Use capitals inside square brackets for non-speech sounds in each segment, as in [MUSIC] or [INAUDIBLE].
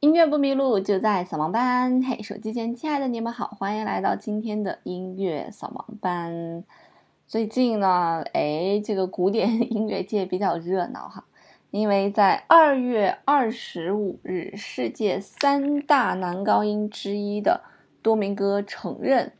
音乐不迷路，就在扫盲班。嘿，手机前亲爱的你们好，欢迎来到今天的音乐扫盲班。最近呢，哎，这个古典音乐界比较热闹哈，因为在二月二十五日，世界三大男高音之一的多明戈承认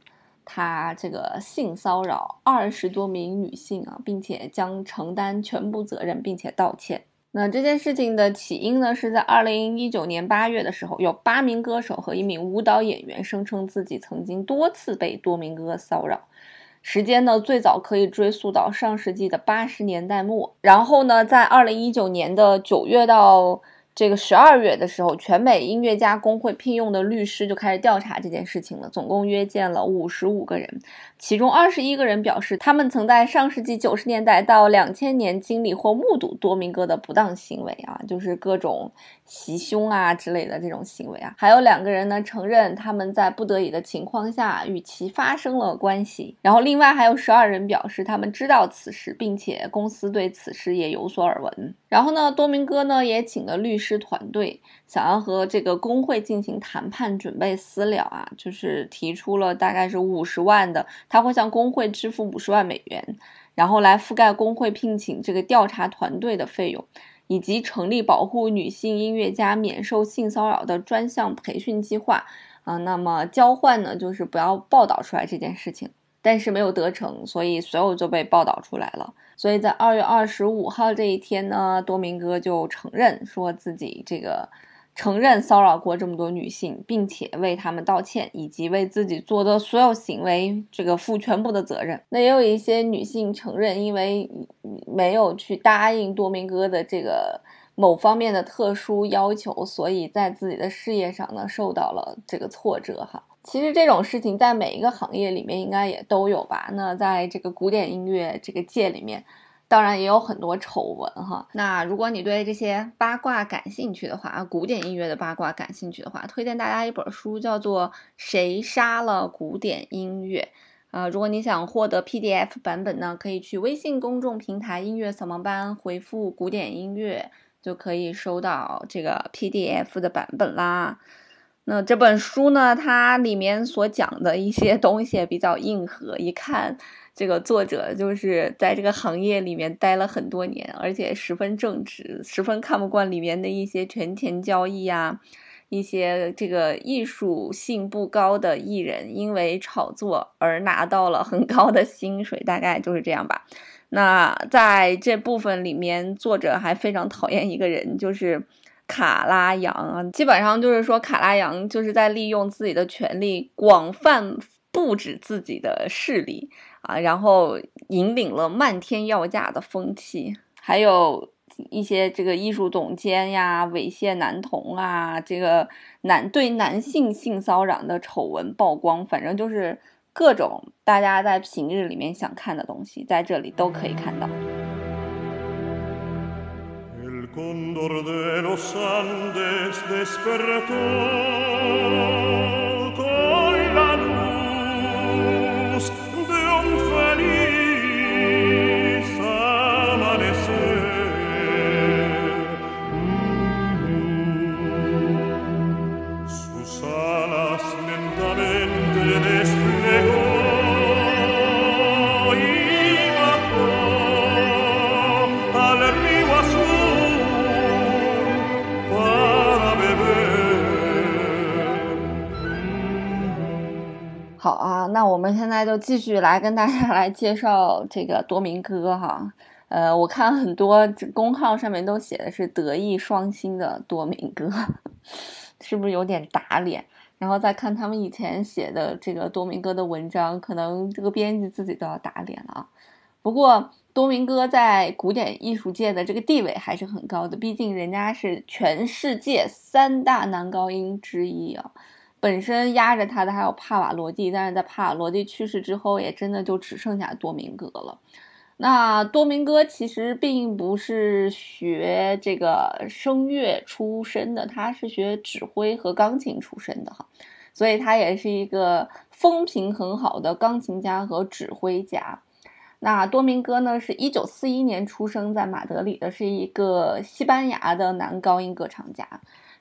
他这个性骚扰二十多名女性啊，并且将承担全部责任，并且道歉。那这件事情的起因呢，是在二零一九年八月的时候，有八名歌手和一名舞蹈演员声称自己曾经多次被多明哥骚扰。时间呢，最早可以追溯到上世纪的八十年代末。然后呢，在二零一九年的九月到。这个十二月的时候，全美音乐家工会聘用的律师就开始调查这件事情了，总共约见了五十五个人，其中二十一个人表示，他们曾在上世纪九十年代到两千年经历或目睹多明戈的不当行为啊，就是各种袭胸啊之类的这种行为啊。还有两个人呢承认他们在不得已的情况下与其发生了关系，然后另外还有十二人表示他们知道此事，并且公司对此事也有所耳闻。然后呢，多明戈呢也请了律师。师团队想要和这个工会进行谈判，准备私了啊，就是提出了大概是五十万的，他会向工会支付五十万美元，然后来覆盖工会聘请这个调查团队的费用，以及成立保护女性音乐家免受性骚扰的专项培训计划啊。那么交换呢，就是不要报道出来这件事情。但是没有得逞，所以所有就被报道出来了。所以在二月二十五号这一天呢，多明戈就承认说自己这个承认骚扰过这么多女性，并且为他们道歉，以及为自己做的所有行为这个负全部的责任。那也有一些女性承认，因为没有去答应多明戈的这个某方面的特殊要求，所以在自己的事业上呢受到了这个挫折哈。其实这种事情在每一个行业里面应该也都有吧？那在这个古典音乐这个界里面，当然也有很多丑闻哈。那如果你对这些八卦感兴趣的话，古典音乐的八卦感兴趣的话，推荐大家一本书，叫做《谁杀了古典音乐》啊。如果你想获得 PDF 版本呢，可以去微信公众平台“音乐扫盲班”回复“古典音乐”，就可以收到这个 PDF 的版本啦。那这本书呢？它里面所讲的一些东西比较硬核，一看这个作者就是在这个行业里面待了很多年，而且十分正直，十分看不惯里面的一些权钱交易啊，一些这个艺术性不高的艺人因为炒作而拿到了很高的薪水，大概就是这样吧。那在这部分里面，作者还非常讨厌一个人，就是。卡拉扬啊，基本上就是说，卡拉扬就是在利用自己的权利，广泛布置自己的势力啊，然后引领了漫天要价的风气，还有一些这个艺术总监呀，猥亵男童啊，这个男对男性性骚扰的丑闻曝光，反正就是各种大家在平日里面想看的东西，在这里都可以看到。就继续来跟大家 [LAUGHS] 来介绍这个多明戈哈。呃，我看很多公号上面都写的是德艺双馨的多明戈，[LAUGHS] 是不是有点打脸？然后再看他们以前写的这个多明戈的文章，可能这个编辑自己都要打脸了啊。不过多明戈在古典艺术界的这个地位还是很高的，毕竟人家是全世界三大男高音之一啊。本身压着他的还有帕瓦罗蒂，但是在帕瓦罗蒂去世之后，也真的就只剩下多明戈了。那多明戈其实并不是学这个声乐出身的，他是学指挥和钢琴出身的哈，所以他也是一个风评很好的钢琴家和指挥家。那多明戈呢，是一九四一年出生在马德里的，是一个西班牙的男高音歌唱家。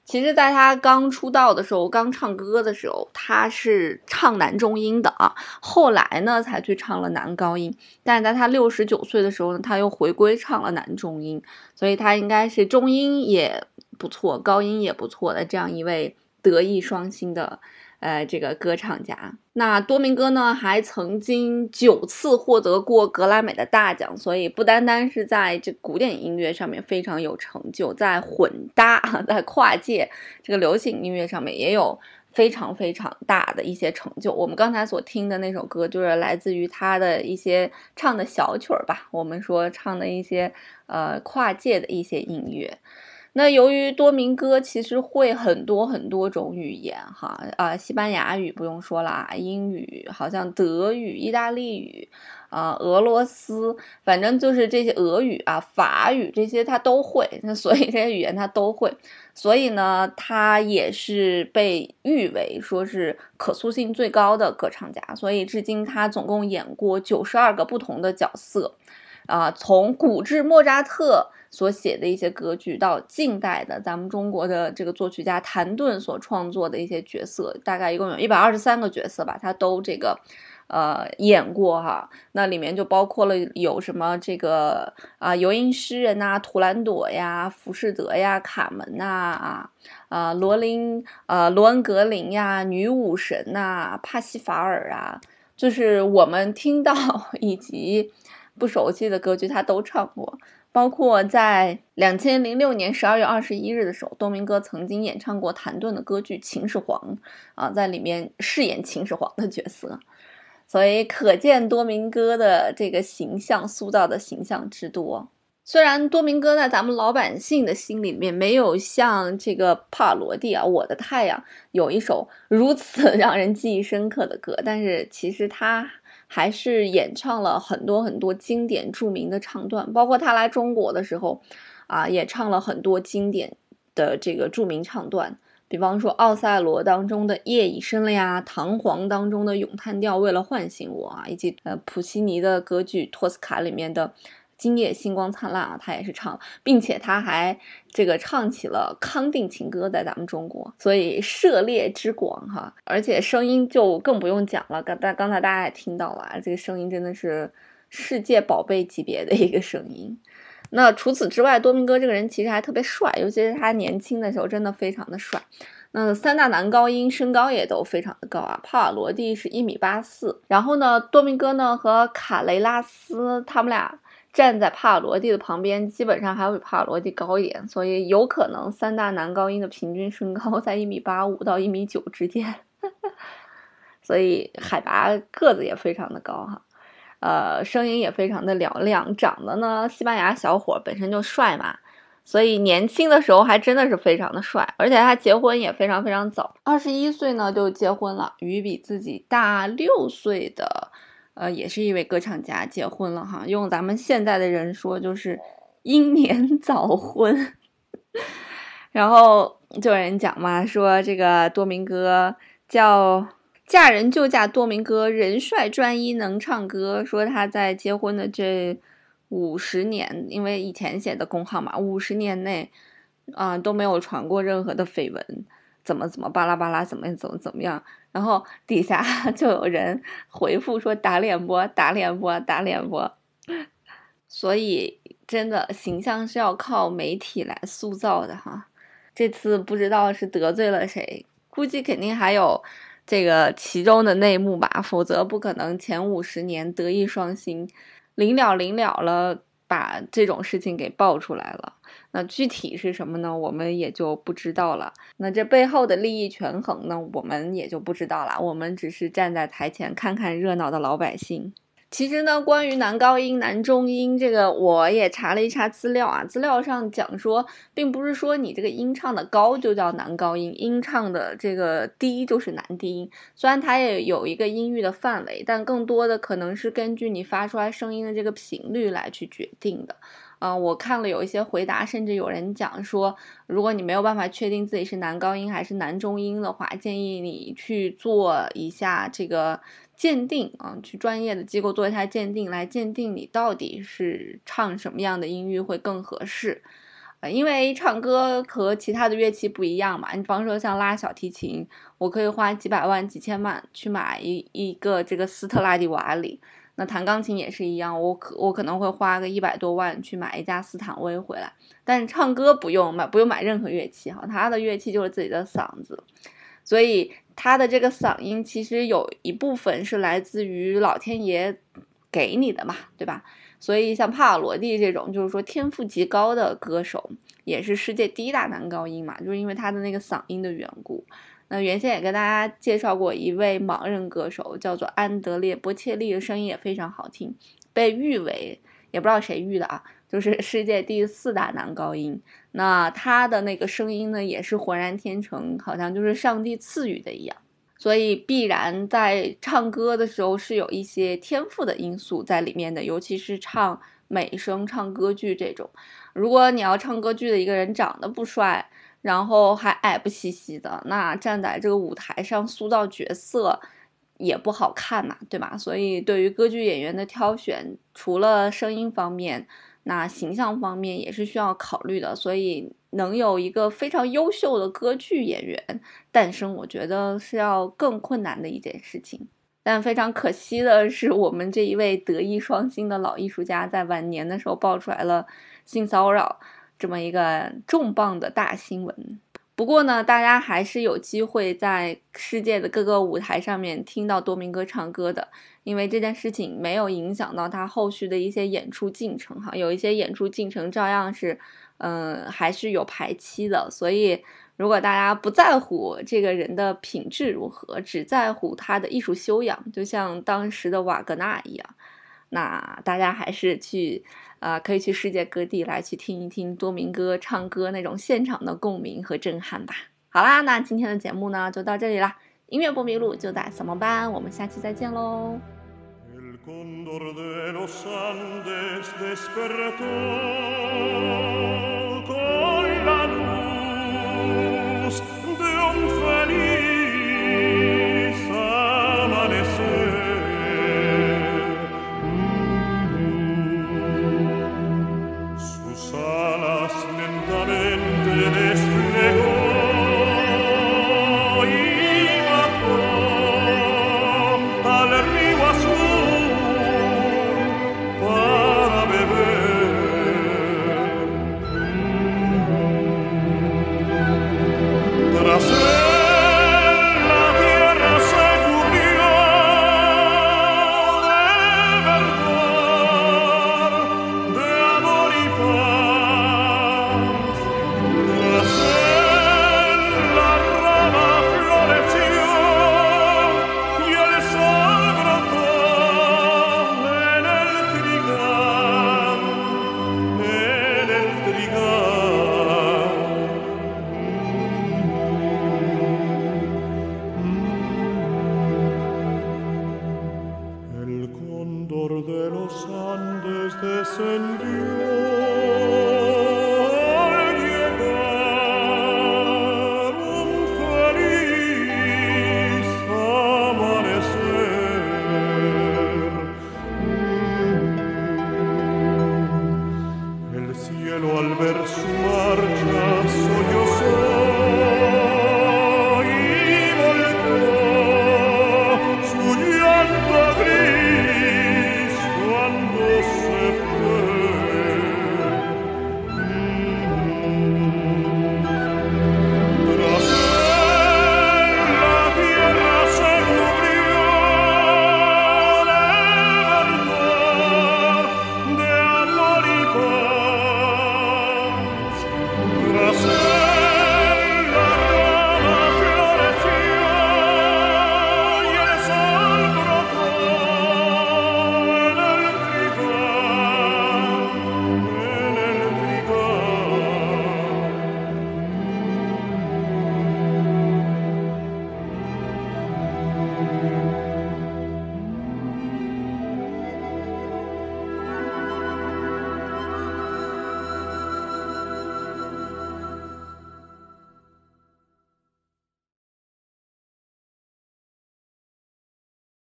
其实，在他刚出道的时候，刚唱歌的时候，他是唱男中音的啊。后来呢，才去唱了男高音。但是在他六十九岁的时候呢，他又回归唱了男中音，所以他应该是中音也不错，高音也不错的这样一位德艺双馨的。呃，这个歌唱家，那多明戈呢，还曾经九次获得过格莱美的大奖，所以不单单是在这古典音乐上面非常有成就，在混搭、[LAUGHS] 在跨界这个流行音乐上面也有非常非常大的一些成就。我们刚才所听的那首歌，就是来自于他的一些唱的小曲儿吧，我们说唱的一些呃跨界的一些音乐。那由于多明戈其实会很多很多种语言，哈啊，西班牙语不用说了，英语好像德语、意大利语，啊，俄罗斯，反正就是这些俄语啊、法语这些他都会，那所以这些语言他都会，所以呢，他也是被誉为说是可塑性最高的歌唱家，所以至今他总共演过九十二个不同的角色，啊，从古至莫扎特。所写的一些歌剧，到近代的咱们中国的这个作曲家谭盾所创作的一些角色，大概一共有一百二十三个角色吧，他都这个，呃，演过哈。那里面就包括了有什么这个啊，游吟诗人呐，图兰朵呀，浮士德呀，卡门呐，啊，啊，罗琳，呃，罗恩格林呀，女武神呐，帕西法尔啊，就是我们听到 [LAUGHS] 以及不熟悉的歌剧，他都唱过。包括在两千零六年十二月二十一日的时候，多明戈曾经演唱过谭盾的歌剧《秦始皇》，啊，在里面饰演秦始皇的角色，所以可见多明戈的这个形象塑造的形象之多。虽然多明戈在咱们老百姓的心里面没有像这个帕罗蒂啊，《我的太阳》有一首如此 [LAUGHS] 让人记忆深刻的歌，但是其实他。还是演唱了很多很多经典著名的唱段，包括他来中国的时候，啊，也唱了很多经典的这个著名唱段，比方说《奥赛罗》当中的夜已深了呀，《唐璜》当中的咏叹调为了唤醒我啊，以及呃普西尼的歌剧《托斯卡》里面的。今夜星光灿烂啊，他也是唱，并且他还这个唱起了康定情歌，在咱们中国，所以涉猎之广哈，而且声音就更不用讲了。刚大刚才大家也听到了，这个声音真的是世界宝贝级别的一个声音。那除此之外，多明戈这个人其实还特别帅，尤其是他年轻的时候，真的非常的帅。那三大男高音身高也都非常的高啊，帕瓦罗蒂是一米八四，然后呢，多明戈呢和卡雷拉斯他们俩。站在帕罗蒂的旁边，基本上还会比帕罗蒂高一点，所以有可能三大男高音的平均身高在一米八五到一米九之间，[LAUGHS] 所以海拔个子也非常的高哈，呃，声音也非常的嘹亮，长得呢，西班牙小伙本身就帅嘛，所以年轻的时候还真的是非常的帅，而且他结婚也非常非常早，二十一岁呢就结婚了，与比自己大六岁的。呃，也是一位歌唱家，结婚了哈。用咱们现在的人说，就是英年早婚。然后就有人讲嘛，说这个多明戈叫嫁人就嫁多明戈，人帅专一能唱歌。说他在结婚的这五十年，因为以前写的公号嘛，五十年内啊都没有传过任何的绯闻。怎么怎么巴拉巴拉怎么怎么怎么样，然后底下 [LAUGHS] 就有人回复说打脸不打脸不打脸不，所以真的形象是要靠媒体来塑造的哈。这次不知道是得罪了谁，估计肯定还有这个其中的内幕吧，否则不可能前五十年德艺双馨，临了临了了把这种事情给爆出来了。那具体是什么呢？我们也就不知道了。那这背后的利益权衡呢？我们也就不知道了。我们只是站在台前看看热闹的老百姓。其实呢，关于男高音、男中音这个，我也查了一查资料啊。资料上讲说，并不是说你这个音唱的高就叫男高音，音唱的这个低就是男低音。虽然它也有一个音域的范围，但更多的可能是根据你发出来声音的这个频率来去决定的。啊，我看了有一些回答，甚至有人讲说，如果你没有办法确定自己是男高音还是男中音的话，建议你去做一下这个鉴定啊，去专业的机构做一下鉴定，来鉴定你到底是唱什么样的音域会更合适。呃，因为唱歌和其他的乐器不一样嘛，你比方说像拉小提琴，我可以花几百万、几千万去买一一个这个斯特拉迪瓦里。那弹钢琴也是一样，我可我可能会花个一百多万去买一架斯坦威回来。但唱歌不用买，不用买任何乐器哈，他的乐器就是自己的嗓子，所以他的这个嗓音其实有一部分是来自于老天爷给你的嘛，对吧？所以像帕瓦罗蒂这种，就是说天赋极高的歌手，也是世界第一大男高音嘛，就是因为他的那个嗓音的缘故。那原先也跟大家介绍过一位盲人歌手，叫做安德烈·波切利，的声音也非常好听，被誉为也不知道谁誉的啊，就是世界第四大男高音。那他的那个声音呢，也是浑然天成，好像就是上帝赐予的一样。所以必然在唱歌的时候是有一些天赋的因素在里面的，尤其是唱美声、唱歌剧这种。如果你要唱歌剧的一个人长得不帅，然后还矮不兮兮的，那站在这个舞台上塑造角色也不好看嘛，对吧？所以对于歌剧演员的挑选，除了声音方面，那形象方面也是需要考虑的。所以能有一个非常优秀的歌剧演员诞生，我觉得是要更困难的一件事情。但非常可惜的是，我们这一位德艺双馨的老艺术家在晚年的时候爆出来了性骚扰。这么一个重磅的大新闻，不过呢，大家还是有机会在世界的各个舞台上面听到多明戈唱歌的，因为这件事情没有影响到他后续的一些演出进程哈，有一些演出进程照样是，嗯，还是有排期的。所以，如果大家不在乎这个人的品质如何，只在乎他的艺术修养，就像当时的瓦格纳一样，那大家还是去。啊，可以去世界各地来去听一听多明戈唱歌那种现场的共鸣和震撼吧。好啦，那今天的节目呢就到这里啦。音乐不迷路就在扫盲班，我们下期再见喽。